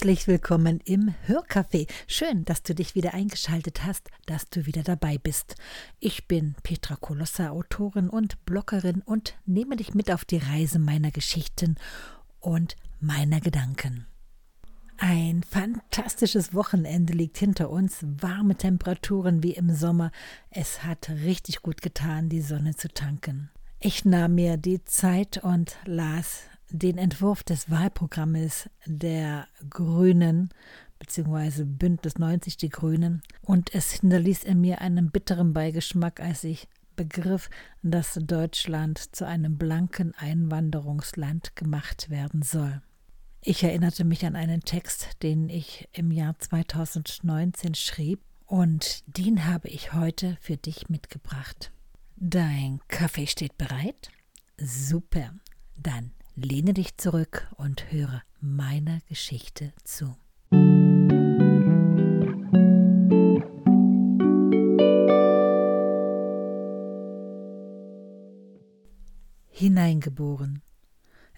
Herzlich willkommen im Hörcafé. Schön, dass du dich wieder eingeschaltet hast, dass du wieder dabei bist. Ich bin Petra Kolossa, Autorin und Bloggerin und nehme dich mit auf die Reise meiner Geschichten und meiner Gedanken. Ein fantastisches Wochenende liegt hinter uns, warme Temperaturen wie im Sommer. Es hat richtig gut getan, die Sonne zu tanken. Ich nahm mir die Zeit und las den Entwurf des Wahlprogrammes der Grünen bzw. Bündnis 90 Die Grünen und es hinterließ in mir einen bitteren Beigeschmack, als ich begriff, dass Deutschland zu einem blanken Einwanderungsland gemacht werden soll. Ich erinnerte mich an einen Text, den ich im Jahr 2019 schrieb, und den habe ich heute für dich mitgebracht. Dein Kaffee steht bereit? Super. Dann Lehne dich zurück und höre meiner Geschichte zu. Hineingeboren.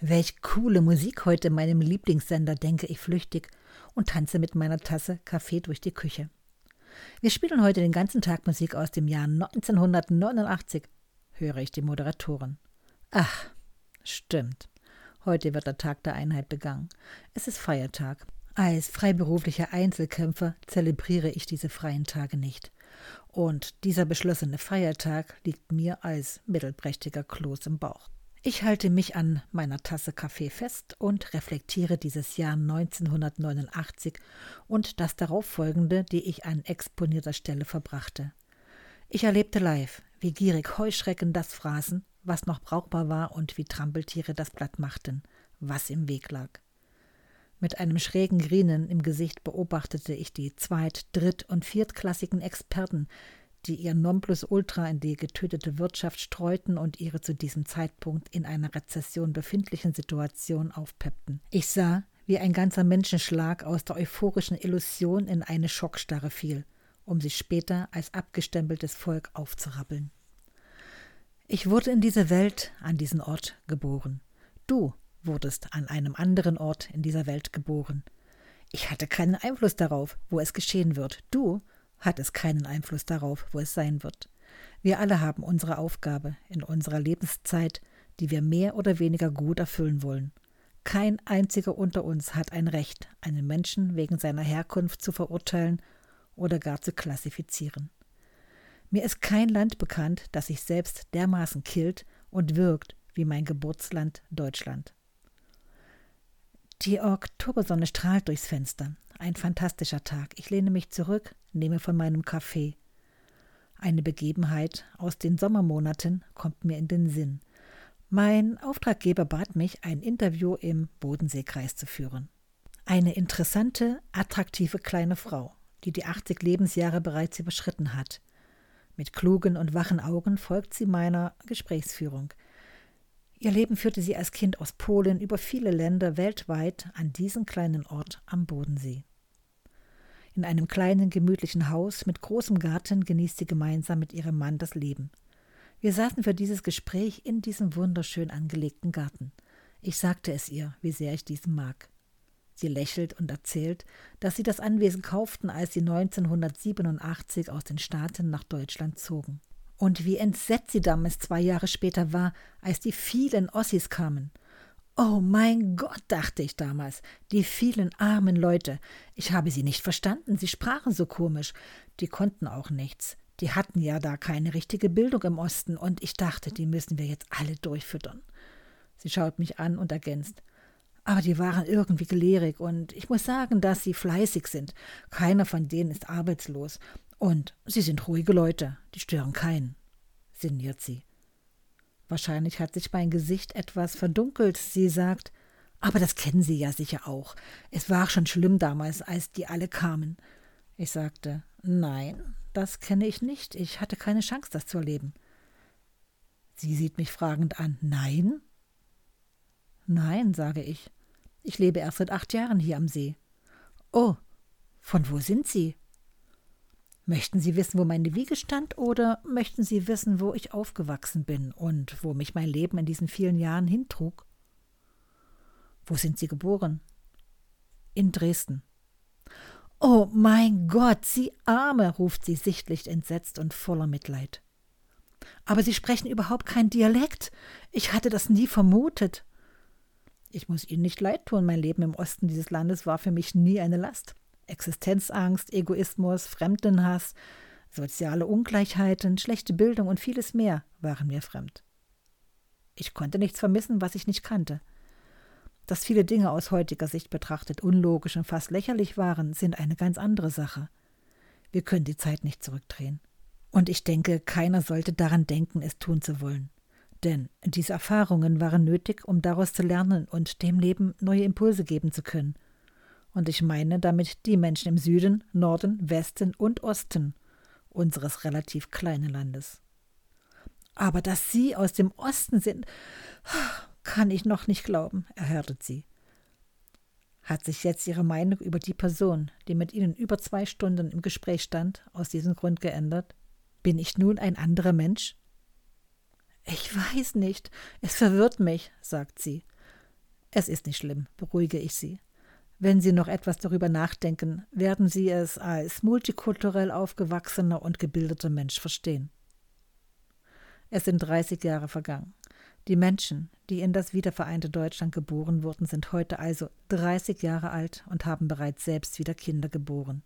Welch coole Musik heute in meinem Lieblingssender, denke ich flüchtig und tanze mit meiner Tasse Kaffee durch die Küche. Wir spielen heute den ganzen Tag Musik aus dem Jahr 1989, höre ich die Moderatorin. Ach, stimmt. Heute wird der Tag der Einheit begangen. Es ist Feiertag. Als freiberuflicher Einzelkämpfer zelebriere ich diese freien Tage nicht. Und dieser beschlossene Feiertag liegt mir als mittelprächtiger Kloß im Bauch. Ich halte mich an meiner Tasse Kaffee fest und reflektiere dieses Jahr 1989 und das darauffolgende, die ich an exponierter Stelle verbrachte. Ich erlebte live, wie gierig Heuschrecken das fraßen, was noch brauchbar war und wie Trampeltiere das Blatt machten, was im Weg lag. Mit einem schrägen Grinen im Gesicht beobachtete ich die zweit-, dritt- und viertklassigen Experten, die ihr Nonplusultra in die getötete Wirtschaft streuten und ihre zu diesem Zeitpunkt in einer Rezession befindlichen Situation aufpeppten. Ich sah, wie ein ganzer Menschenschlag aus der euphorischen Illusion in eine Schockstarre fiel, um sich später als abgestempeltes Volk aufzurappeln. Ich wurde in diese Welt, an diesen Ort geboren. Du wurdest an einem anderen Ort in dieser Welt geboren. Ich hatte keinen Einfluss darauf, wo es geschehen wird. Du hattest keinen Einfluss darauf, wo es sein wird. Wir alle haben unsere Aufgabe in unserer Lebenszeit, die wir mehr oder weniger gut erfüllen wollen. Kein einziger unter uns hat ein Recht, einen Menschen wegen seiner Herkunft zu verurteilen oder gar zu klassifizieren. Mir ist kein Land bekannt, das sich selbst dermaßen killt und wirkt wie mein Geburtsland Deutschland. Die Oktobersonne strahlt durchs Fenster. Ein fantastischer Tag. Ich lehne mich zurück, nehme von meinem Kaffee. Eine Begebenheit aus den Sommermonaten kommt mir in den Sinn. Mein Auftraggeber bat mich, ein Interview im Bodenseekreis zu führen. Eine interessante, attraktive kleine Frau, die die 80 Lebensjahre bereits überschritten hat. Mit klugen und wachen Augen folgt sie meiner Gesprächsführung. Ihr Leben führte sie als Kind aus Polen über viele Länder weltweit an diesen kleinen Ort am Bodensee. In einem kleinen, gemütlichen Haus mit großem Garten genießt sie gemeinsam mit ihrem Mann das Leben. Wir saßen für dieses Gespräch in diesem wunderschön angelegten Garten. Ich sagte es ihr, wie sehr ich diesen mag. Sie lächelt und erzählt, dass sie das Anwesen kauften, als sie 1987 aus den Staaten nach Deutschland zogen. Und wie entsetzt sie damals zwei Jahre später war, als die vielen Ossis kamen. Oh mein Gott, dachte ich damals, die vielen armen Leute. Ich habe sie nicht verstanden, sie sprachen so komisch. Die konnten auch nichts. Die hatten ja da keine richtige Bildung im Osten, und ich dachte, die müssen wir jetzt alle durchfüttern. Sie schaut mich an und ergänzt aber die waren irgendwie gelehrig und ich muss sagen, dass sie fleißig sind. Keiner von denen ist arbeitslos. Und sie sind ruhige Leute, die stören keinen, sinniert sie. Wahrscheinlich hat sich mein Gesicht etwas verdunkelt. Sie sagt, aber das kennen Sie ja sicher auch. Es war schon schlimm damals, als die alle kamen. Ich sagte, nein, das kenne ich nicht. Ich hatte keine Chance, das zu erleben. Sie sieht mich fragend an. Nein? Nein, sage ich. Ich lebe erst seit acht Jahren hier am See. Oh, von wo sind Sie? Möchten Sie wissen, wo meine Wiege stand, oder möchten Sie wissen, wo ich aufgewachsen bin und wo mich mein Leben in diesen vielen Jahren hintrug? Wo sind Sie geboren? in Dresden. Oh mein Gott, Sie Arme, ruft sie sichtlich entsetzt und voller Mitleid. Aber Sie sprechen überhaupt kein Dialekt. Ich hatte das nie vermutet. Ich muss Ihnen nicht leid tun, mein Leben im Osten dieses Landes war für mich nie eine Last. Existenzangst, Egoismus, Fremdenhass, soziale Ungleichheiten, schlechte Bildung und vieles mehr waren mir fremd. Ich konnte nichts vermissen, was ich nicht kannte. Dass viele Dinge aus heutiger Sicht betrachtet unlogisch und fast lächerlich waren, sind eine ganz andere Sache. Wir können die Zeit nicht zurückdrehen. Und ich denke, keiner sollte daran denken, es tun zu wollen. Denn diese Erfahrungen waren nötig, um daraus zu lernen und dem Leben neue Impulse geben zu können. Und ich meine damit die Menschen im Süden, Norden, Westen und Osten unseres relativ kleinen Landes. Aber dass Sie aus dem Osten sind, kann ich noch nicht glauben, erhärtet sie. Hat sich jetzt Ihre Meinung über die Person, die mit Ihnen über zwei Stunden im Gespräch stand, aus diesem Grund geändert? Bin ich nun ein anderer Mensch? Ich weiß nicht. Es verwirrt mich, sagt sie. Es ist nicht schlimm, beruhige ich sie. Wenn Sie noch etwas darüber nachdenken, werden Sie es als multikulturell aufgewachsener und gebildeter Mensch verstehen. Es sind 30 Jahre vergangen. Die Menschen, die in das wiedervereinte Deutschland geboren wurden, sind heute also 30 Jahre alt und haben bereits selbst wieder Kinder geboren.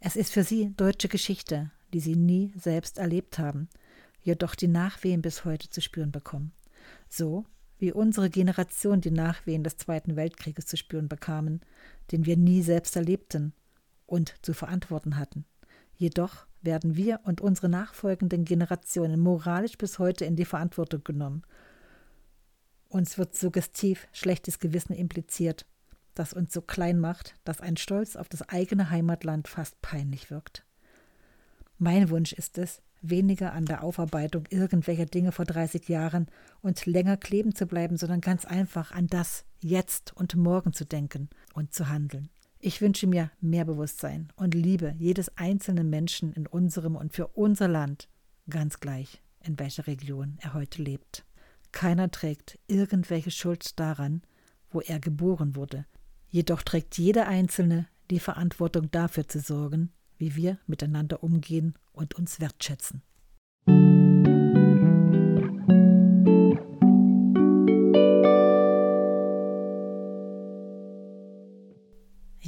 Es ist für sie deutsche Geschichte, die sie nie selbst erlebt haben, jedoch die Nachwehen bis heute zu spüren bekommen. So wie unsere Generation die Nachwehen des Zweiten Weltkrieges zu spüren bekamen, den wir nie selbst erlebten und zu verantworten hatten. Jedoch werden wir und unsere nachfolgenden Generationen moralisch bis heute in die Verantwortung genommen. Uns wird suggestiv schlechtes Gewissen impliziert, das uns so klein macht, dass ein Stolz auf das eigene Heimatland fast peinlich wirkt. Mein Wunsch ist es, weniger an der Aufarbeitung irgendwelcher Dinge vor 30 Jahren und länger kleben zu bleiben, sondern ganz einfach an das Jetzt und Morgen zu denken und zu handeln. Ich wünsche mir mehr Bewusstsein und Liebe jedes einzelnen Menschen in unserem und für unser Land, ganz gleich, in welcher Region er heute lebt. Keiner trägt irgendwelche Schuld daran, wo er geboren wurde. Jedoch trägt jeder Einzelne die Verantwortung dafür zu sorgen, wie wir miteinander umgehen und uns wertschätzen.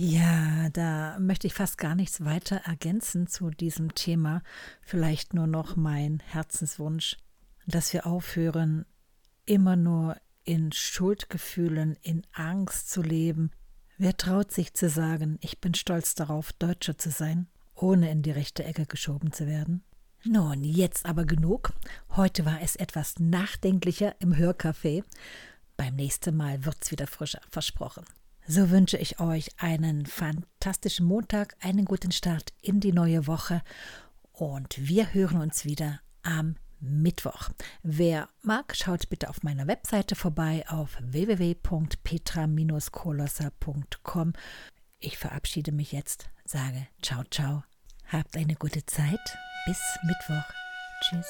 Ja, da möchte ich fast gar nichts weiter ergänzen zu diesem Thema. Vielleicht nur noch mein Herzenswunsch, dass wir aufhören, immer nur in Schuldgefühlen, in Angst zu leben. Wer traut sich zu sagen, ich bin stolz darauf, Deutscher zu sein, ohne in die rechte Ecke geschoben zu werden? Nun, jetzt aber genug. Heute war es etwas nachdenklicher im Hörcafé. Beim nächsten Mal wird's wieder frischer, versprochen. So wünsche ich euch einen fantastischen Montag, einen guten Start in die neue Woche und wir hören uns wieder am Mittwoch. Wer mag, schaut bitte auf meiner Webseite vorbei auf www.petra-kolosser.com. Ich verabschiede mich jetzt, sage ciao, ciao. Habt eine gute Zeit. Bis Mittwoch. Tschüss.